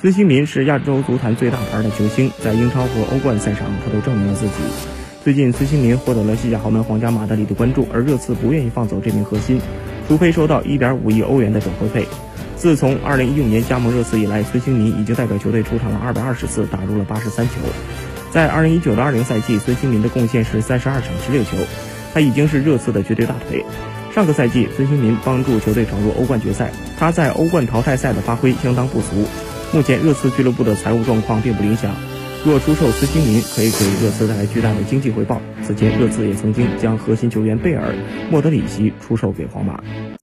孙兴民是亚洲足坛最大牌的球星，在英超和欧冠赛场，他都证明了自己。最近，孙兴民获得了西甲豪门皇家马德里的关注，而热刺不愿意放走这名核心，除非收到1.5亿欧元的转会费。自从2015年加盟热刺以来，孙兴民已经代表球队出场了220次，打入了83球。在2019到20赛季，孙兴民的贡献是32场16球，他已经是热刺的绝对大腿。上个赛季，孙兴民帮助球队闯入欧冠决赛，他在欧冠淘汰赛的发挥相当不俗。目前热刺俱乐部的财务状况并不理想，若出售孙兴民，可以给热刺带来巨大的经济回报。此前，热刺也曾经将核心球员贝尔、莫德里奇出售给皇马。